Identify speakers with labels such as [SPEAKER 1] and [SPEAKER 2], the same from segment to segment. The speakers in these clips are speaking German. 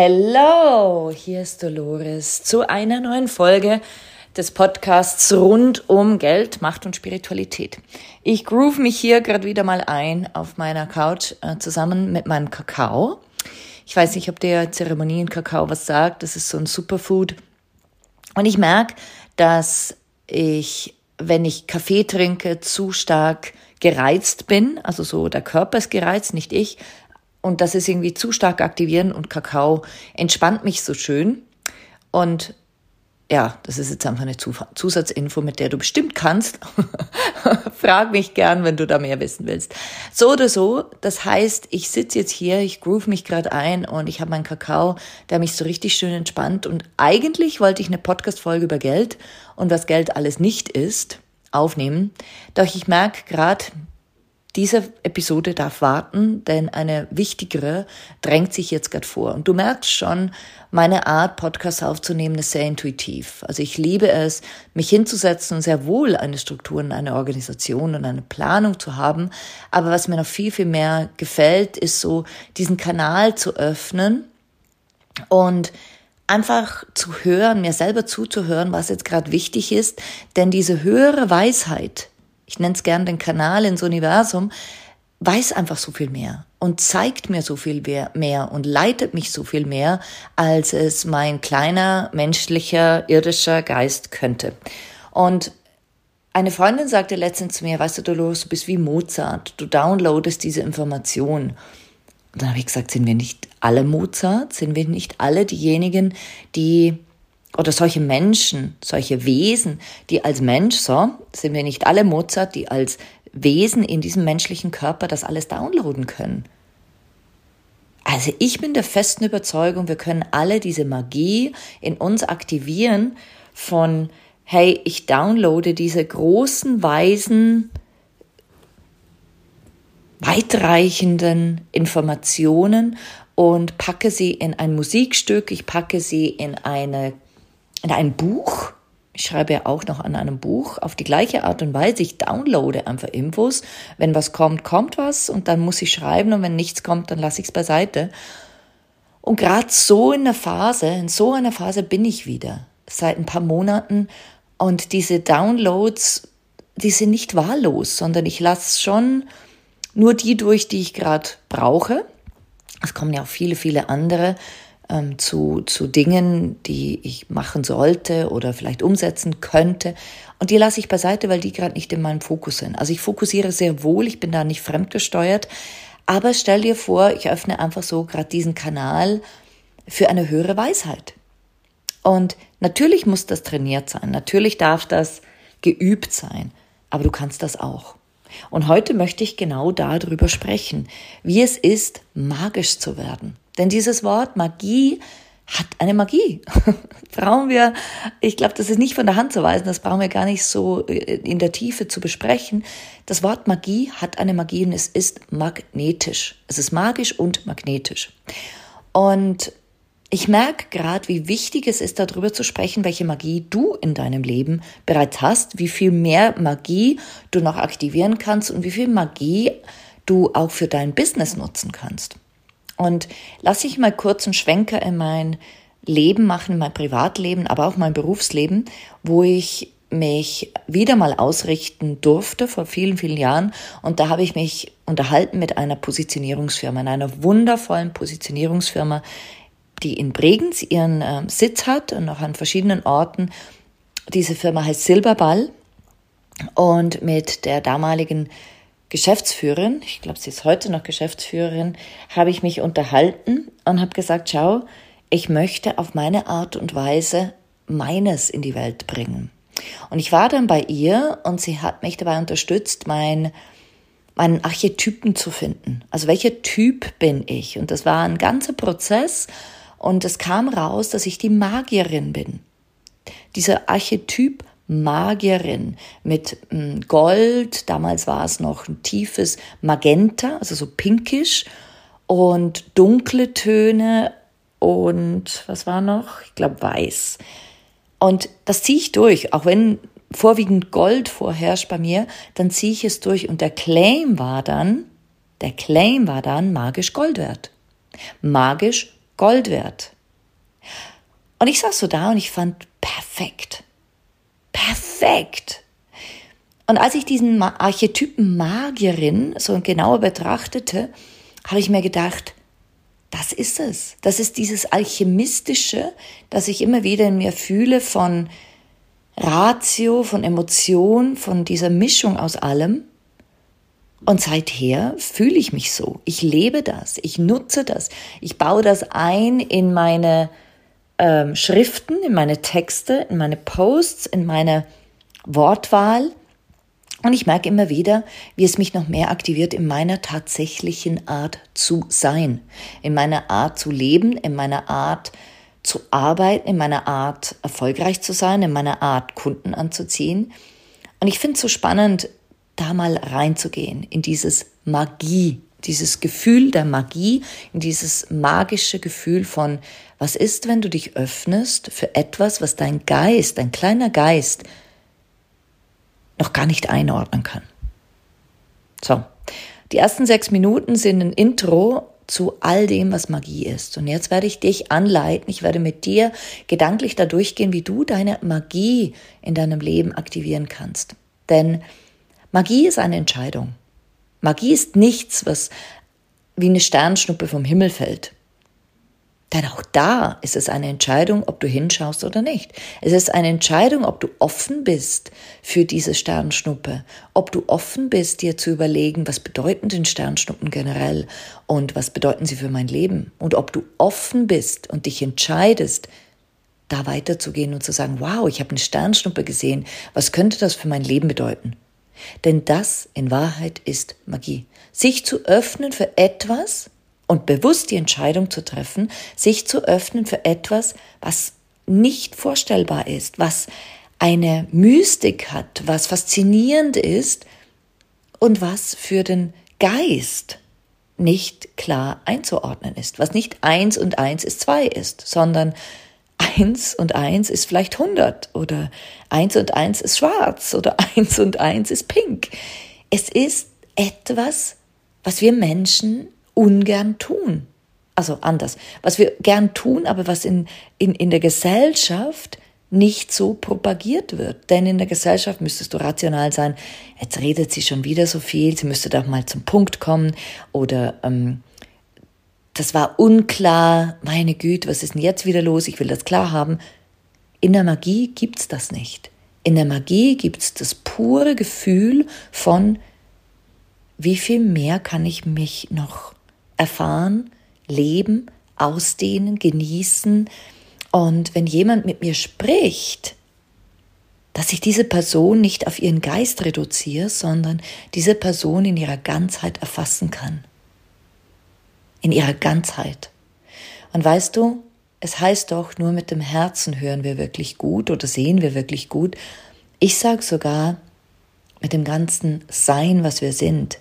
[SPEAKER 1] Hello, hier ist Dolores zu einer neuen Folge des Podcasts rund um Geld, Macht und Spiritualität. Ich groove mich hier gerade wieder mal ein auf meiner Couch äh, zusammen mit meinem Kakao. Ich weiß nicht, ob der Zeremonienkakao was sagt. Das ist so ein Superfood. Und ich merke, dass ich, wenn ich Kaffee trinke, zu stark gereizt bin. Also so der Körper ist gereizt, nicht ich und das ist irgendwie zu stark aktivieren und Kakao entspannt mich so schön. Und ja, das ist jetzt einfach eine Zusatzinfo, mit der du bestimmt kannst. Frag mich gern, wenn du da mehr wissen willst. So oder so, das heißt, ich sitze jetzt hier, ich groove mich gerade ein und ich habe meinen Kakao, der mich so richtig schön entspannt. Und eigentlich wollte ich eine Podcast-Folge über Geld und was Geld alles nicht ist, aufnehmen. Doch ich merke gerade, diese Episode darf warten, denn eine wichtigere drängt sich jetzt gerade vor. Und du merkst schon, meine Art, Podcasts aufzunehmen, ist sehr intuitiv. Also ich liebe es, mich hinzusetzen und sehr wohl eine Struktur und eine Organisation und eine Planung zu haben. Aber was mir noch viel, viel mehr gefällt, ist so, diesen Kanal zu öffnen und einfach zu hören, mir selber zuzuhören, was jetzt gerade wichtig ist. Denn diese höhere Weisheit, ich nenne es gern den Kanal ins Universum, weiß einfach so viel mehr und zeigt mir so viel mehr und leitet mich so viel mehr, als es mein kleiner menschlicher irdischer Geist könnte. Und eine Freundin sagte letztens zu mir, weißt du, Dolores, du bist wie Mozart, du downloadest diese Information. Und dann habe ich gesagt, sind wir nicht alle Mozart? Sind wir nicht alle diejenigen, die oder solche Menschen, solche Wesen, die als Mensch, so, sind wir nicht alle Mozart, die als Wesen in diesem menschlichen Körper das alles downloaden können. Also ich bin der festen Überzeugung, wir können alle diese Magie in uns aktivieren von, hey, ich downloade diese großen, weisen, weitreichenden Informationen und packe sie in ein Musikstück, ich packe sie in eine in ein Buch. Ich schreibe ja auch noch an einem Buch auf die gleiche Art und Weise. Ich downloade einfach Infos. Wenn was kommt, kommt was und dann muss ich schreiben und wenn nichts kommt, dann lasse ich es beiseite. Und gerade so in der Phase, in so einer Phase bin ich wieder seit ein paar Monaten und diese Downloads, die sind nicht wahllos, sondern ich lasse schon nur die durch, die ich gerade brauche. Es kommen ja auch viele, viele andere ähm, zu, zu Dingen, die ich machen sollte oder vielleicht umsetzen könnte. Und die lasse ich beiseite, weil die gerade nicht in meinem Fokus sind. Also ich fokussiere sehr wohl, ich bin da nicht fremdgesteuert. Aber stell dir vor, ich öffne einfach so gerade diesen Kanal für eine höhere Weisheit. Und natürlich muss das trainiert sein, natürlich darf das geübt sein, aber du kannst das auch. Und heute möchte ich genau darüber sprechen, wie es ist, magisch zu werden. Denn dieses Wort Magie hat eine Magie. brauchen wir, ich glaube, das ist nicht von der Hand zu weisen, das brauchen wir gar nicht so äh, in der Tiefe zu besprechen. Das Wort Magie hat eine Magie und es ist magnetisch. Es ist magisch und magnetisch. Und ich merke gerade, wie wichtig es ist, darüber zu sprechen, welche Magie du in deinem Leben bereits hast, wie viel mehr Magie du noch aktivieren kannst und wie viel Magie du auch für dein Business nutzen kannst. Und lass ich mal kurz einen Schwenker in mein Leben machen, mein Privatleben, aber auch mein Berufsleben, wo ich mich wieder mal ausrichten durfte vor vielen, vielen Jahren. Und da habe ich mich unterhalten mit einer Positionierungsfirma, in einer wundervollen Positionierungsfirma die in Bregenz ihren äh, Sitz hat und auch an verschiedenen Orten. Diese Firma heißt Silberball und mit der damaligen Geschäftsführerin, ich glaube, sie ist heute noch Geschäftsführerin, habe ich mich unterhalten und habe gesagt, schau, ich möchte auf meine Art und Weise meines in die Welt bringen. Und ich war dann bei ihr und sie hat mich dabei unterstützt, mein, meinen Archetypen zu finden. Also welcher Typ bin ich? Und das war ein ganzer Prozess und es kam raus, dass ich die Magierin bin. Dieser Archetyp Magierin mit hm, Gold, damals war es noch ein tiefes Magenta, also so pinkisch und dunkle Töne und was war noch? Ich glaube weiß. Und das ziehe ich durch, auch wenn vorwiegend Gold vorherrscht bei mir, dann ziehe ich es durch und der Claim war dann, der Claim war dann magisch Gold wert. Magisch Gold wert. Und ich saß so da und ich fand perfekt. Perfekt. Und als ich diesen Archetypen Magierin so genauer betrachtete, habe ich mir gedacht, das ist es. Das ist dieses Alchemistische, das ich immer wieder in mir fühle von Ratio, von Emotion, von dieser Mischung aus allem. Und seither fühle ich mich so. Ich lebe das. Ich nutze das. Ich baue das ein in meine ähm, Schriften, in meine Texte, in meine Posts, in meine Wortwahl. Und ich merke immer wieder, wie es mich noch mehr aktiviert in meiner tatsächlichen Art zu sein, in meiner Art zu leben, in meiner Art zu arbeiten, in meiner Art erfolgreich zu sein, in meiner Art Kunden anzuziehen. Und ich finde es so spannend, da mal reinzugehen in dieses Magie, dieses Gefühl der Magie, in dieses magische Gefühl von, was ist, wenn du dich öffnest für etwas, was dein Geist, dein kleiner Geist noch gar nicht einordnen kann. So, die ersten sechs Minuten sind ein Intro zu all dem, was Magie ist. Und jetzt werde ich dich anleiten, ich werde mit dir gedanklich da durchgehen, wie du deine Magie in deinem Leben aktivieren kannst. Denn Magie ist eine Entscheidung. Magie ist nichts, was wie eine Sternschnuppe vom Himmel fällt. Denn auch da ist es eine Entscheidung, ob du hinschaust oder nicht. Es ist eine Entscheidung, ob du offen bist für diese Sternschnuppe, ob du offen bist, dir zu überlegen, was bedeuten denn Sternschnuppen generell und was bedeuten sie für mein Leben und ob du offen bist und dich entscheidest, da weiterzugehen und zu sagen, wow, ich habe eine Sternschnuppe gesehen, was könnte das für mein Leben bedeuten? Denn das in Wahrheit ist Magie. Sich zu öffnen für etwas, und bewusst die Entscheidung zu treffen, sich zu öffnen für etwas, was nicht vorstellbar ist, was eine Mystik hat, was faszinierend ist und was für den Geist nicht klar einzuordnen ist, was nicht eins und eins ist zwei ist, sondern eins und eins ist vielleicht hundert oder eins und eins ist schwarz oder eins und eins ist pink. Es ist etwas, was wir Menschen ungern tun. Also anders. Was wir gern tun, aber was in, in, in der Gesellschaft nicht so propagiert wird. Denn in der Gesellschaft müsstest du rational sein, jetzt redet sie schon wieder so viel, sie müsste doch mal zum Punkt kommen oder ähm, das war unklar, meine Güte, was ist denn jetzt wieder los, ich will das klar haben. In der Magie gibt's das nicht. In der Magie gibt's das pure Gefühl von, wie viel mehr kann ich mich noch erfahren, leben, ausdehnen, genießen. Und wenn jemand mit mir spricht, dass ich diese Person nicht auf ihren Geist reduziere, sondern diese Person in ihrer Ganzheit erfassen kann. In ihrer Ganzheit. Und weißt du, es heißt doch, nur mit dem Herzen hören wir wirklich gut oder sehen wir wirklich gut. Ich sage sogar, mit dem ganzen Sein, was wir sind,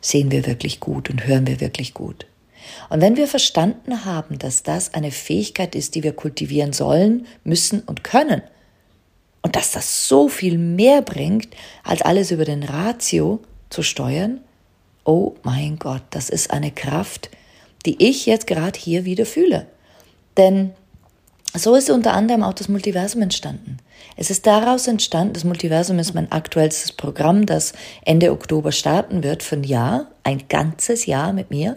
[SPEAKER 1] sehen wir wirklich gut und hören wir wirklich gut. Und wenn wir verstanden haben, dass das eine Fähigkeit ist, die wir kultivieren sollen, müssen und können, und dass das so viel mehr bringt, als alles über den Ratio zu steuern, oh mein Gott, das ist eine Kraft, die ich jetzt gerade hier wieder fühle. Denn So ist unter anderem auch das Multiversum entstanden. Es ist daraus entstanden, das Multiversum ist mein aktuellstes Programm, das Ende Oktober starten wird für ein Jahr, ein ganzes Jahr mit mir,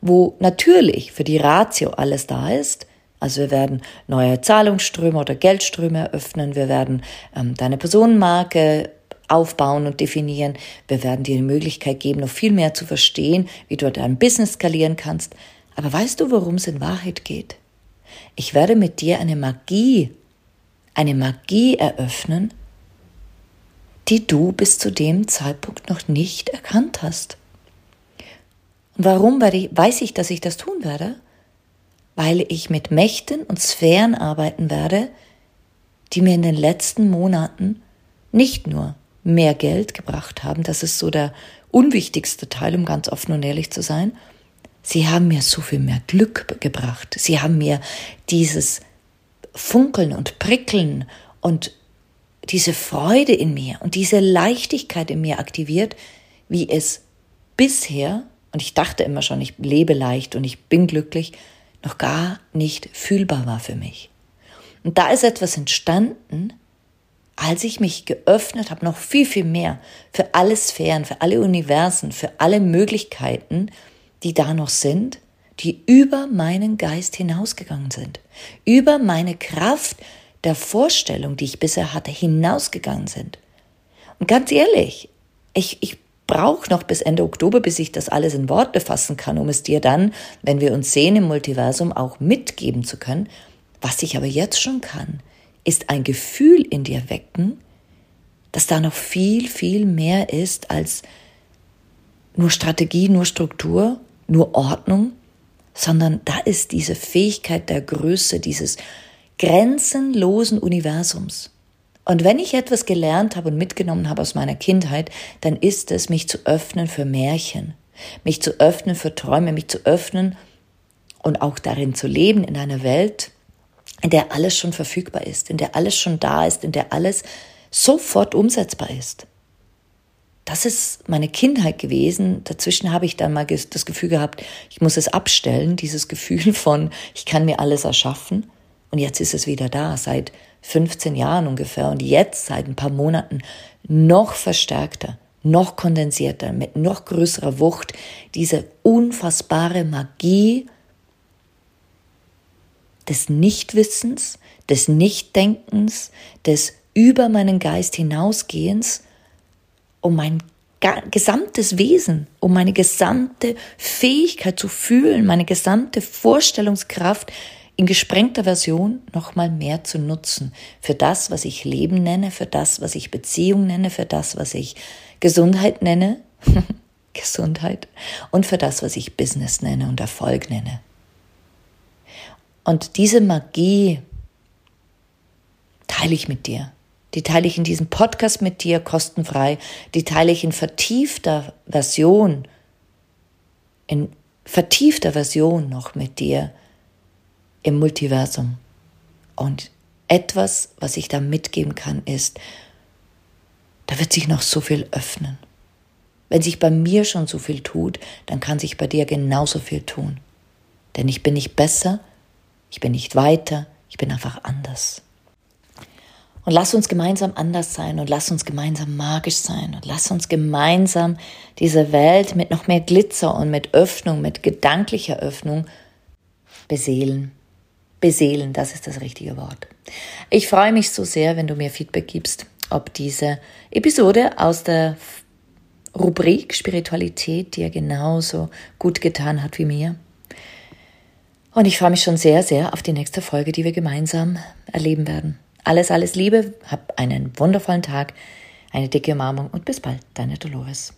[SPEAKER 1] wo natürlich für die Ratio alles da ist. Also wir werden neue Zahlungsströme oder Geldströme eröffnen, wir werden ähm, deine Personenmarke aufbauen und definieren, wir werden dir die Möglichkeit geben, noch viel mehr zu verstehen, wie du dein Business skalieren kannst. Aber weißt du, worum es in Wahrheit geht? Ich werde mit dir eine Magie, eine Magie eröffnen, die du bis zu dem Zeitpunkt noch nicht erkannt hast. Und warum weiß ich, dass ich das tun werde? Weil ich mit Mächten und Sphären arbeiten werde, die mir in den letzten Monaten nicht nur mehr Geld gebracht haben, das ist so der unwichtigste Teil, um ganz offen und ehrlich zu sein, Sie haben mir so viel mehr Glück gebracht. Sie haben mir dieses Funkeln und Prickeln und diese Freude in mir und diese Leichtigkeit in mir aktiviert, wie es bisher, und ich dachte immer schon, ich lebe leicht und ich bin glücklich, noch gar nicht fühlbar war für mich. Und da ist etwas entstanden, als ich mich geöffnet habe, noch viel, viel mehr für alle Sphären, für alle Universen, für alle Möglichkeiten, die da noch sind, die über meinen Geist hinausgegangen sind, über meine Kraft der Vorstellung, die ich bisher hatte, hinausgegangen sind. Und ganz ehrlich, ich, ich brauche noch bis Ende Oktober, bis ich das alles in Worte fassen kann, um es dir dann, wenn wir uns sehen im Multiversum, auch mitgeben zu können. Was ich aber jetzt schon kann, ist ein Gefühl in dir wecken, dass da noch viel, viel mehr ist als nur Strategie, nur Struktur nur Ordnung, sondern da ist diese Fähigkeit der Größe, dieses grenzenlosen Universums. Und wenn ich etwas gelernt habe und mitgenommen habe aus meiner Kindheit, dann ist es, mich zu öffnen für Märchen, mich zu öffnen für Träume, mich zu öffnen und auch darin zu leben in einer Welt, in der alles schon verfügbar ist, in der alles schon da ist, in der alles sofort umsetzbar ist das ist meine Kindheit gewesen. Dazwischen habe ich dann mal das Gefühl gehabt, ich muss es abstellen, dieses Gefühl von, ich kann mir alles erschaffen. Und jetzt ist es wieder da, seit 15 Jahren ungefähr. Und jetzt, seit ein paar Monaten, noch verstärkter, noch kondensierter, mit noch größerer Wucht, diese unfassbare Magie des Nichtwissens, des Nichtdenkens, des über meinen Geist hinausgehens um mein gesamtes Wesen, um meine gesamte Fähigkeit zu fühlen, meine gesamte Vorstellungskraft in gesprengter Version nochmal mehr zu nutzen. Für das, was ich Leben nenne, für das, was ich Beziehung nenne, für das, was ich Gesundheit nenne, Gesundheit, und für das, was ich Business nenne und Erfolg nenne. Und diese Magie teile ich mit dir. Die teile ich in diesem Podcast mit dir kostenfrei. Die teile ich in vertiefter Version, in vertiefter Version noch mit dir im Multiversum. Und etwas, was ich da mitgeben kann, ist, da wird sich noch so viel öffnen. Wenn sich bei mir schon so viel tut, dann kann sich bei dir genauso viel tun. Denn ich bin nicht besser, ich bin nicht weiter, ich bin einfach anders. Und lass uns gemeinsam anders sein und lass uns gemeinsam magisch sein und lass uns gemeinsam diese Welt mit noch mehr Glitzer und mit Öffnung, mit gedanklicher Öffnung beseelen. Beseelen, das ist das richtige Wort. Ich freue mich so sehr, wenn du mir Feedback gibst, ob diese Episode aus der Rubrik Spiritualität dir genauso gut getan hat wie mir. Und ich freue mich schon sehr, sehr auf die nächste Folge, die wir gemeinsam erleben werden. Alles, alles Liebe, hab einen wundervollen Tag, eine dicke Umarmung und bis bald, deine Dolores.